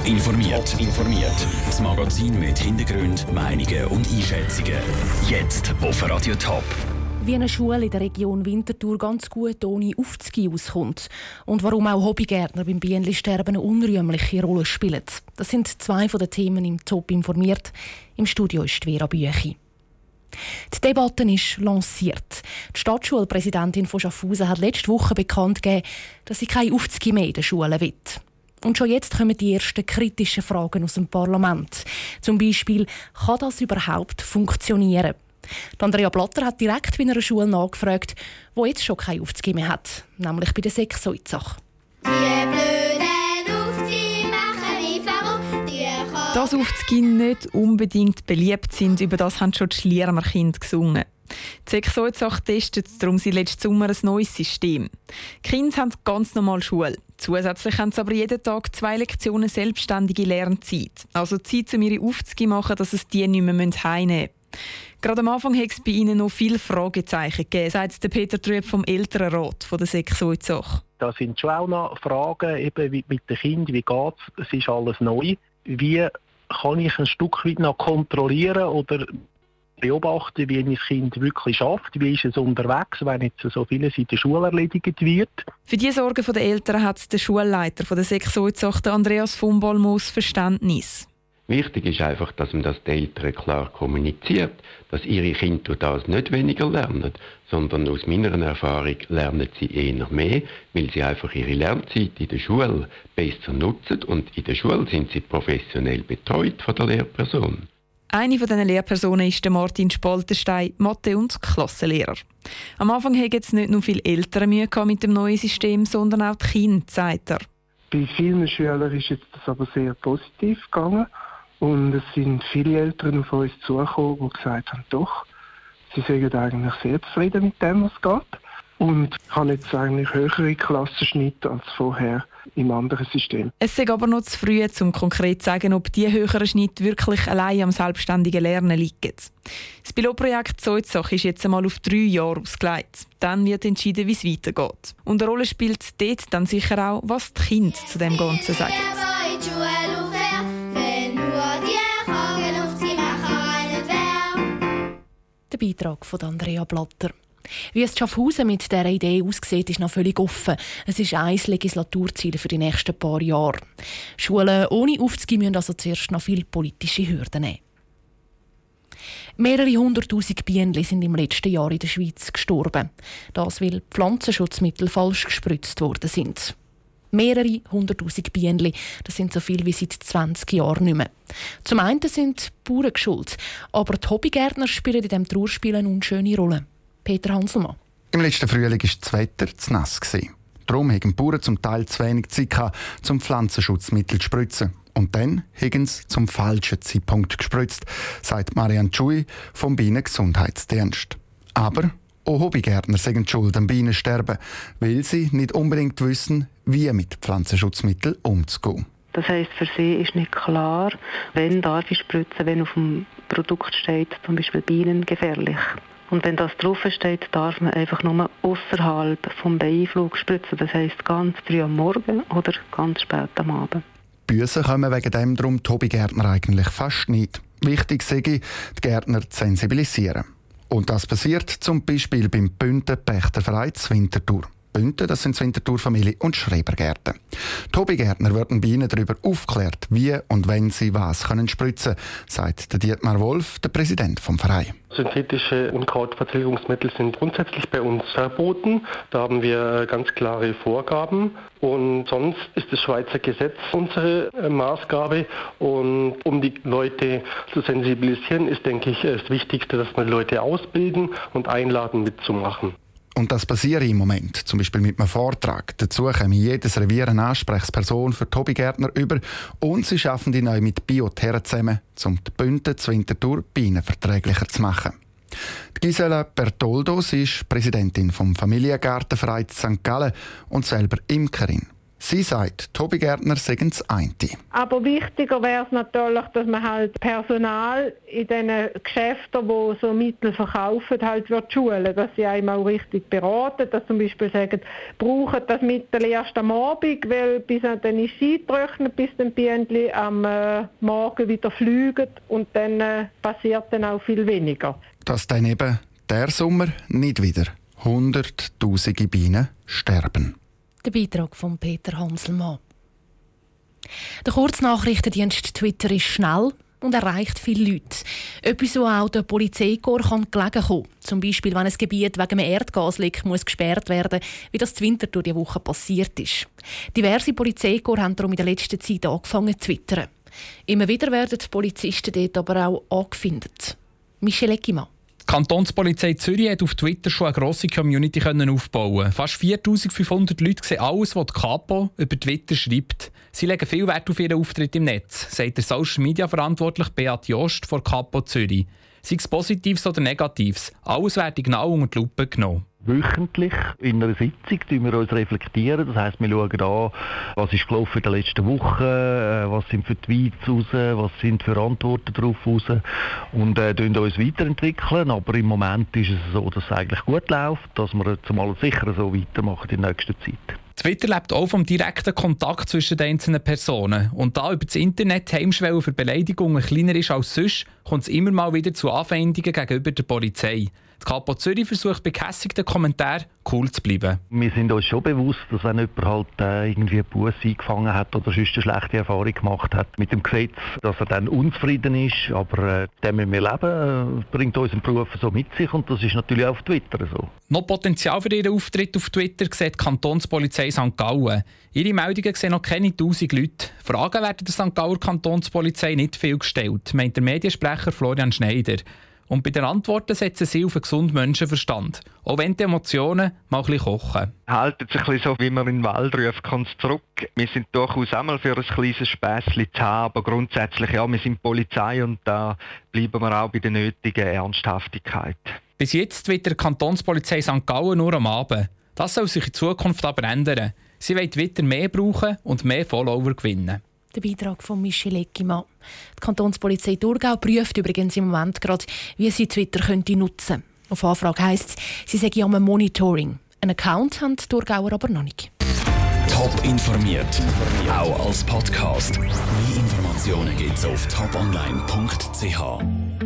Top informiert. informiert. Das Magazin mit Hintergrund, Meinungen und Einschätzungen. Jetzt auf Radio Top. Wie eine Schule in der Region Winterthur ganz gut ohne Aufzüge auskommt. Und warum auch Hobbygärtner beim Bienensterben eine unrühmliche Rolle spielen. Das sind zwei von den Themen im Top informiert. Im Studio ist Vera Büchi. Die Debatte ist lanciert. Die Stadtschulpräsidentin von Schaffhausen hat letzte Woche bekannt gegeben, dass sie keine Aufzüge mehr in den Schulen will. Und schon jetzt kommen die ersten kritischen Fragen aus dem Parlament. Zum Beispiel, kann das überhaupt funktionieren? Die Andrea Blatter hat direkt bei einer Schule nachgefragt, wo jetzt schon keine Aufzüge mehr hat, nämlich bei der Sexoizach. Dass Aufzüge nicht unbedingt beliebt sind, über das haben schon die Schliermer Kinder gesungen. Die Sexoizach testet darum sie letzten Sommer ein neues System. Die Kinder haben ganz normal Schule. Zusätzlich haben sie aber jeden Tag zwei Lektionen selbstständige Lernzeit. Also Zeit, um ihre Aufzüge machen, dass es die nicht mehr heimnehmen müssen. Gerade am Anfang hat es bei Ihnen noch viele Fragezeichen gegeben, sagt Peter Trüb vom Elternrat von der Sexoizach. Da sind schon auch noch Fragen eben mit den Kindern, wie geht es, es ist alles neu. Wie kann ich ein Stück weit noch kontrollieren oder beobachten, wie ein Kind wirklich schafft, wie ist es unterwegs, wenn jetzt so vieles in der Schule erledigt wird. Für die Sorgen der Eltern hat der Schulleiter von der Sexualzucht Andreas von Verständnis. Wichtig ist einfach, dass man das den Eltern klar kommuniziert, dass ihre Kinder durch das nicht weniger lernen, sondern aus meiner Erfahrung lernen sie eher mehr, weil sie einfach ihre Lernzeit in der Schule besser nutzen und in der Schule sind sie professionell betreut von der Lehrperson. Eine von diesen Lehrpersonen ist Martin Spalterstein, Mathe- und Klassenlehrer. Am Anfang haben jetzt nicht nur viele Eltern Mühe mit dem neuen System, sondern auch die Kinder, sagt er. Bei vielen Schülern ist jetzt das aber sehr positiv gegangen und es sind viele Eltern auf uns zugekommen, die gesagt haben, doch, sie sind eigentlich sehr zufrieden mit dem, was geht und haben jetzt eigentlich höhere Klassenschnitte als vorher im anderen System. Es ist aber noch zu früh, um konkret zu sagen, ob die höheren Schnitte wirklich allein am selbstständigen Lernen liegen. Das Pilotprojekt Zoizach ist jetzt einmal auf drei Jahre ausgelegt. Dann wird entschieden, wie es weitergeht. Und eine Rolle spielt dort dann sicher auch, was die Kinder zu dem Ganzen sagen. Der Beitrag von Andrea Blatter. Wie es Schaffhausen mit dieser Idee aussieht, ist noch völlig offen. Es ist ein Legislaturziel für die nächsten paar Jahre. Schulen ohne Aufzüge müssen also zuerst noch viele politische Hürden nehmen. Mehrere hunderttausend Bienen sind im letzten Jahr in der Schweiz gestorben. Das, weil Pflanzenschutzmittel falsch gespritzt worden sind. Mehrere hunderttausend Bienen, das sind so viel wie seit 20 Jahren nicht mehr. Zum einen sind die Bauern geschuld, aber die Hobbygärtner spielen in diesem Trauerspiel eine unschöne Rolle. Peter Hanselmann. Im letzten Frühling war das Wetter zu nass. Darum haben die Bauern zum Teil zu wenig Zeit gehabt, um Pflanzenschutzmittel zu spritzen. Und dann haben sie zum falschen Zeitpunkt gespritzt, sagt Marianne Chui vom Bienengesundheitsdienst. Aber auch Hobbygärtner sind schuld am Bienensterben, weil sie nicht unbedingt wissen, wie mit Pflanzenschutzmitteln umzugehen. Das heisst, für sie ist nicht klar, wenn darf ich spritzen, wenn auf dem Produkt steht, zum Beispiel Bienen gefährlich. Und wenn das draufsteht, darf man einfach nur außerhalb vom Beiflug spritzen. Das heisst ganz früh am Morgen oder ganz spät am Abend. Büssen kommen wegen dem drum die Hobbygärtner eigentlich fast nicht. Wichtig sei, die Gärtner zu sensibilisieren. Und das passiert zum Beispiel beim Bünden Pächterverein Winterthur. Bünden, das sind Winterthur-Familie und Schrebergärten. Die Hobbygärtner werden bei ihnen darüber aufgeklärt, wie und wenn sie was können spritzen können, sagt der Dietmar Wolf, der Präsident vom Verein. Synthetische Unkrautvertilgungsmittel sind grundsätzlich bei uns verboten. Da haben wir ganz klare Vorgaben. Und sonst ist das Schweizer Gesetz unsere äh, Maßgabe. Und um die Leute zu sensibilisieren, ist, denke ich, das Wichtigste, dass wir Leute ausbilden und einladen mitzumachen. Und das passiert im Moment, zum Beispiel mit einem Vortrag. Dazu kommen jedes Revier eine Ansprechperson für die Hobbygärtner über und sie schaffen die neu mit Bioterra zusammen, um die Bünden zu Winterthur bienenverträglicher zu machen. Gisela Bertoldo sie ist Präsidentin vom Familiengartenverein St. Gallen und selber Imkerin. Sie sagt, Tobi Gärtner sagen das eine. Aber wichtiger wäre es natürlich, dass man halt Personal in den Geschäften, wo so Mittel verkaufen, halt wird schulen, dass sie einem auch richtig beraten, dass zum Beispiel sagen, brauchen das Mittel erst am Abend, weil bis dann ist es eingetrocknet, bis dann Bienen am äh, Morgen wieder fliegen und dann äh, passiert dann auch viel weniger. Dass dann eben der Sommer nicht wieder hunderttausende Bienen sterben. Der Beitrag von Peter Hanselmann. Der Kurznachrichtendienst Twitter ist schnell und erreicht viele Leute. Etwas, wo auch der Polizeikorps kann gelegen kommen. Zum Beispiel, wenn ein Gebiet wegen einem Erdgasleck muss gesperrt werden wie das die Winter durch die Woche passiert ist. Diverse Polizeikorps haben darum in der letzten Zeit angefangen zu twittern. Immer wieder werden die Polizisten dort aber auch angefindet. Michel Eckimann. Kantonspolizei Zürich hat auf Twitter schon eine grosse Community aufbauen Fast 4500 Leute sehen alles, was die Capo über Twitter schreibt. Sie legen viel Wert auf ihren Auftritt im Netz, sagt der Social Media Verantwortlich Beat Jost von Capo Zürich. Sei es Positives oder Negatives, alles wird genau unter die Lupe genommen. Wöchentlich in einer Sitzung tun wir uns reflektieren. Das heisst, wir schauen an, was ist gelaufen in der letzten Woche, äh, was sind für Tweets raus, was sind für Antworten darauf raus und äh, uns weiterentwickeln. Aber im Moment ist es so, dass es eigentlich gut läuft, dass wir zumal sicher so weitermachen in der nächsten Zeit. Twitter lebt auch vom direkten Kontakt zwischen den einzelnen Personen. Und da über das Internet Heimschwelle für Beleidigungen kleiner ist als sonst, kommt es immer mal wieder zu Anfeindungen gegenüber der Polizei. Die Kapo Zürich versucht bei gehässigten Kommentaren cool zu bleiben. Wir sind uns schon bewusst, dass wenn jemand halt äh, irgendwie eine Busse eingefangen hat oder sonst eine schlechte Erfahrung gemacht hat mit dem Gesetz, dass er dann unzufrieden ist. Aber äh, dem müssen wir leben, äh, bringt unseren Beruf so mit sich und das ist natürlich auch auf Twitter so. Noch Potenzial für ihren Auftritt auf Twitter sieht die Kantonspolizei St. Gallen. Ihre Meldungen sehen noch keine tausend Leute. Fragen werden der St. Gauer Kantonspolizei nicht viel gestellt, meint der Mediensprecher Florian Schneider. Und bei den Antworten setzen sie auf einen gesunden Menschenverstand. Auch wenn die Emotionen mal ein bisschen kochen. Haltet sich ein bisschen so, wie man in den Wald ruft, kommt zurück. Wir sind durchaus einmal für ein kleines Späßchen zu haben, aber grundsätzlich, ja, wir sind Polizei und da bleiben wir auch bei der nötigen Ernsthaftigkeit. Bis jetzt wird der Kantonspolizei St. Gallen nur am Abend. Das soll sich in Zukunft aber ändern. Sie will Twitter mehr brauchen und mehr Follower gewinnen. Der Beitrag von Michel Eckimann. Die Kantonspolizei Thurgau prüft übrigens im Moment gerade, wie sie Twitter könnte nutzen Auf Anfrage heisst es, sie sagen am Monitoring. Ein Account haben die Thurgauer aber noch nicht. Top informiert, auch als Podcast. Mehr Informationen gibt es auf toponline.ch.